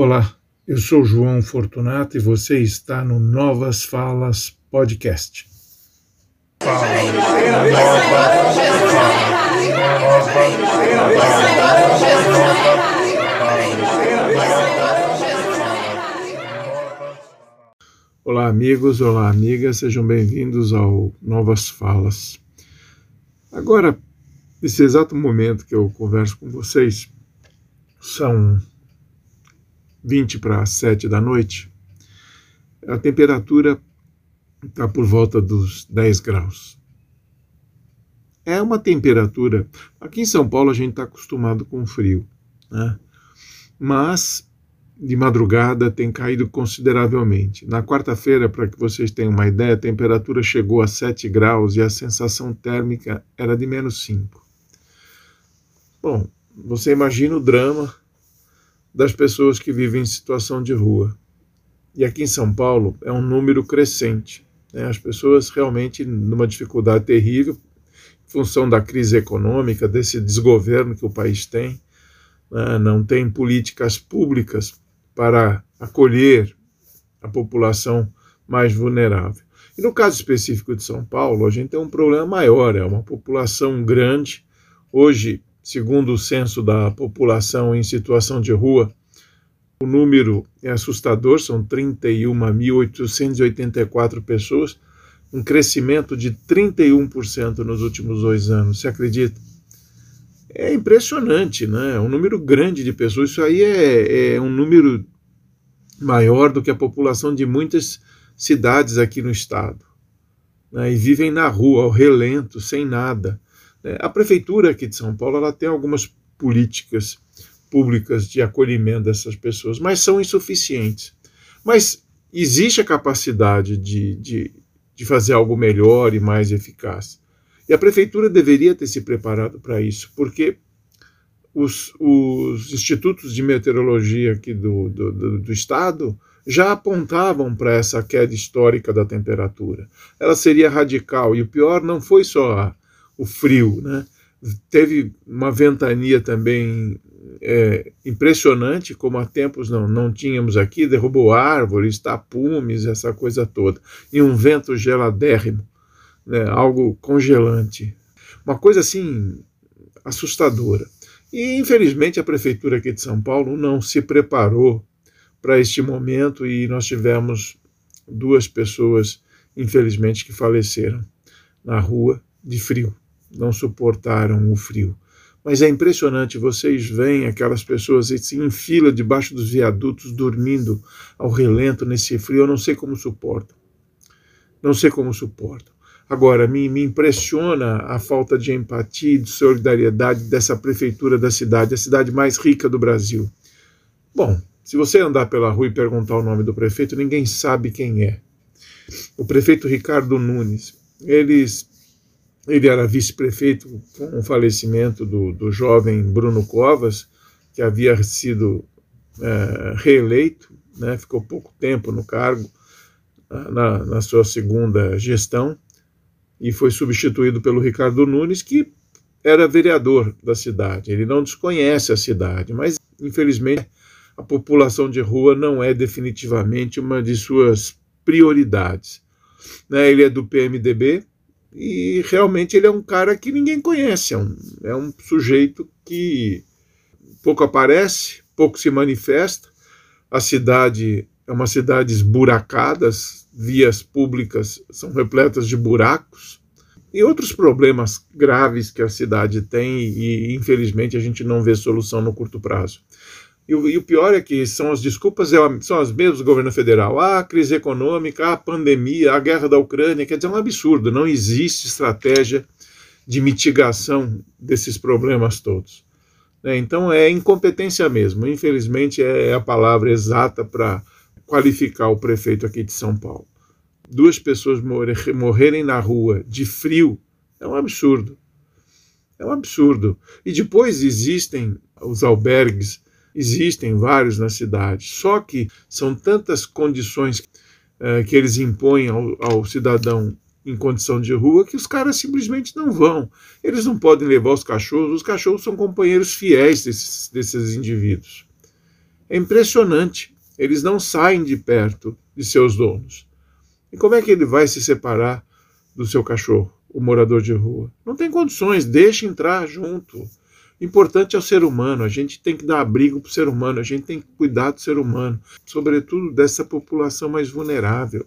Olá, eu sou João Fortunato e você está no Novas Falas Podcast. Olá, amigos, olá, amigas, sejam bem-vindos ao Novas Falas. Agora, nesse exato momento que eu converso com vocês, são 20 para 7 da noite, a temperatura está por volta dos 10 graus. É uma temperatura. Aqui em São Paulo a gente está acostumado com frio, né? mas de madrugada tem caído consideravelmente. Na quarta-feira, para que vocês tenham uma ideia, a temperatura chegou a 7 graus e a sensação térmica era de menos 5. Bom, você imagina o drama das pessoas que vivem em situação de rua. E aqui em São Paulo é um número crescente. Né? As pessoas realmente numa dificuldade terrível, em função da crise econômica, desse desgoverno que o país tem, né? não tem políticas públicas para acolher a população mais vulnerável. E no caso específico de São Paulo, a gente tem um problema maior, é uma população grande. Hoje, segundo o censo da população em situação de rua, o número é assustador, são 31.884 pessoas, um crescimento de 31% nos últimos dois anos, você acredita? É impressionante, né? É um número grande de pessoas. Isso aí é, é um número maior do que a população de muitas cidades aqui no estado. Né? E vivem na rua, ao relento, sem nada. É, a prefeitura aqui de São Paulo ela tem algumas políticas públicas de acolhimento dessas pessoas, mas são insuficientes. Mas existe a capacidade de, de, de fazer algo melhor e mais eficaz. E a prefeitura deveria ter se preparado para isso, porque os, os, institutos de meteorologia aqui do, do, do, do estado já apontavam para essa queda histórica da temperatura. Ela seria radical, e o pior não foi só a, o frio, né? Teve uma ventania também é, impressionante, como há tempos não, não tínhamos aqui, derrubou árvores, tapumes, essa coisa toda. E um vento geladérrimo, né? algo congelante. Uma coisa assim assustadora. E infelizmente a prefeitura aqui de São Paulo não se preparou para este momento e nós tivemos duas pessoas, infelizmente, que faleceram na rua de frio não suportaram o frio. Mas é impressionante, vocês veem aquelas pessoas em fila debaixo dos viadutos, dormindo ao relento nesse frio, eu não sei como suportam. Não sei como suportam. Agora, me, me impressiona a falta de empatia e de solidariedade dessa prefeitura da cidade, a cidade mais rica do Brasil. Bom, se você andar pela rua e perguntar o nome do prefeito, ninguém sabe quem é. O prefeito Ricardo Nunes. Eles ele era vice-prefeito com o falecimento do, do jovem Bruno Covas, que havia sido é, reeleito, né, ficou pouco tempo no cargo, na, na, sua segunda gestão, e foi substituído pelo Ricardo Nunes, que era vereador da cidade. Ele não desconhece a cidade, mas infelizmente a população de rua não é definitivamente uma de suas prioridades. Né, ele é do PMDB, e realmente ele é um cara que ninguém conhece, é um, é um sujeito que pouco aparece, pouco se manifesta. A cidade é uma cidade esburacada, as vias públicas são repletas de buracos e outros problemas graves que a cidade tem e infelizmente a gente não vê solução no curto prazo. E o, e o, pior é que são as desculpas é são as mesmas do governo federal. Ah, a crise econômica, a pandemia, a guerra da Ucrânia. Quer dizer, é um absurdo. Não existe estratégia de mitigação desses problemas todos. Né? Então é incompetência mesmo. Infelizmente é a palavra exata para qualificar o prefeito aqui de São Paulo. Duas pessoas morrerem na rua de frio é um absurdo. É um absurdo. E depois existem os albergues Existem vários na cidade, só que são tantas condições uh, que eles impõem ao, ao cidadão em condição de rua que os caras simplesmente não vão. Eles não podem levar os cachorros, os cachorros são companheiros fiéis desses, desses indivíduos. É impressionante. Eles não saem de perto de seus donos. E como é que ele vai se separar do seu cachorro, o morador de rua? Não tem condições, deixa entrar junto. Importante é o ser humano, a gente tem que dar abrigo para o ser humano, a gente tem que cuidar do ser humano, sobretudo dessa população mais vulnerável.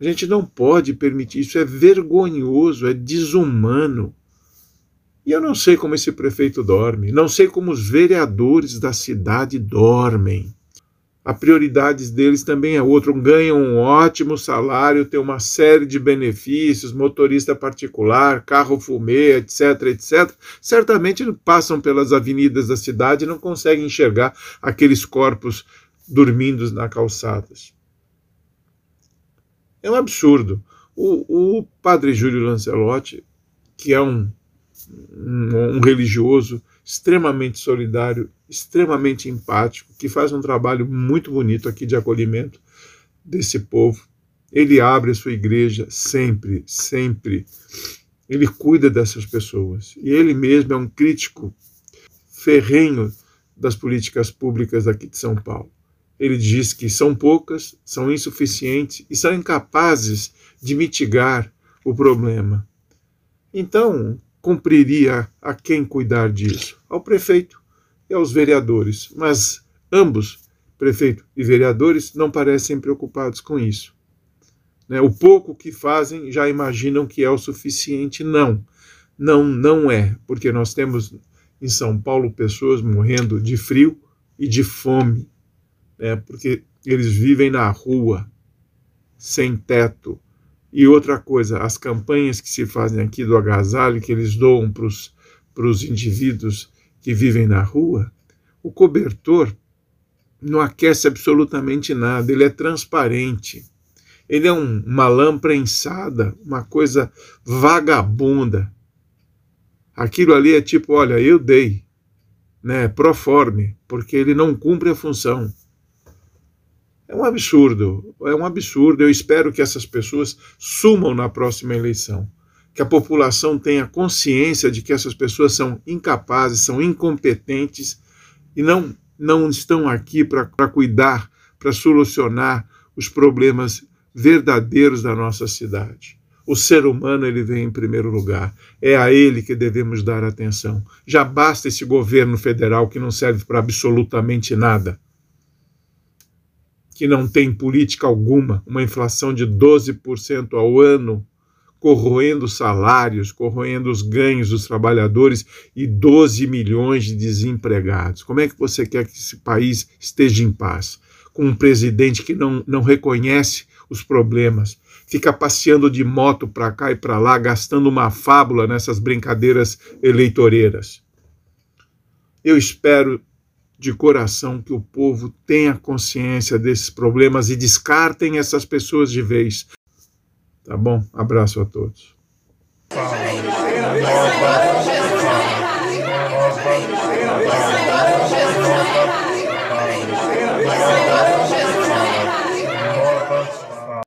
A gente não pode permitir isso, é vergonhoso, é desumano. E eu não sei como esse prefeito dorme, não sei como os vereadores da cidade dormem a prioridade deles também é outra. Ganham um ótimo salário, tem uma série de benefícios, motorista particular, carro fumê, etc, etc. Certamente passam pelas avenidas da cidade e não conseguem enxergar aqueles corpos dormindo na calçadas. É um absurdo. O, o padre Júlio Lancelotti, que é um, um, um religioso extremamente solidário, extremamente empático, que faz um trabalho muito bonito aqui de acolhimento desse povo. Ele abre a sua igreja sempre, sempre. Ele cuida dessas pessoas. E ele mesmo é um crítico ferrenho das políticas públicas aqui de São Paulo. Ele diz que são poucas, são insuficientes e são incapazes de mitigar o problema. Então, cumpriria a quem cuidar disso? Ao prefeito e aos vereadores. Mas ambos, prefeito e vereadores, não parecem preocupados com isso. Né? O pouco que fazem já imaginam que é o suficiente. Não, não, não é, porque nós temos em São Paulo pessoas morrendo de frio e de fome, né? porque eles vivem na rua, sem teto, e outra coisa, as campanhas que se fazem aqui do agasalho, que eles doam para os indivíduos que vivem na rua, o cobertor não aquece absolutamente nada, ele é transparente. Ele é um, uma lã prensada, uma coisa vagabunda. Aquilo ali é tipo, olha, eu dei, né, proforme, porque ele não cumpre a função. É um absurdo, é um absurdo. Eu espero que essas pessoas sumam na próxima eleição. Que a população tenha consciência de que essas pessoas são incapazes, são incompetentes e não, não estão aqui para cuidar, para solucionar os problemas verdadeiros da nossa cidade. O ser humano ele vem em primeiro lugar. É a ele que devemos dar atenção. Já basta esse governo federal que não serve para absolutamente nada que não tem política alguma, uma inflação de 12% ao ano, corroendo salários, corroendo os ganhos dos trabalhadores e 12 milhões de desempregados. Como é que você quer que esse país esteja em paz? Com um presidente que não, não reconhece os problemas, fica passeando de moto para cá e para lá, gastando uma fábula nessas brincadeiras eleitoreiras. Eu espero de coração que o povo tenha consciência desses problemas e descartem essas pessoas de vez. Tá bom? Abraço a todos.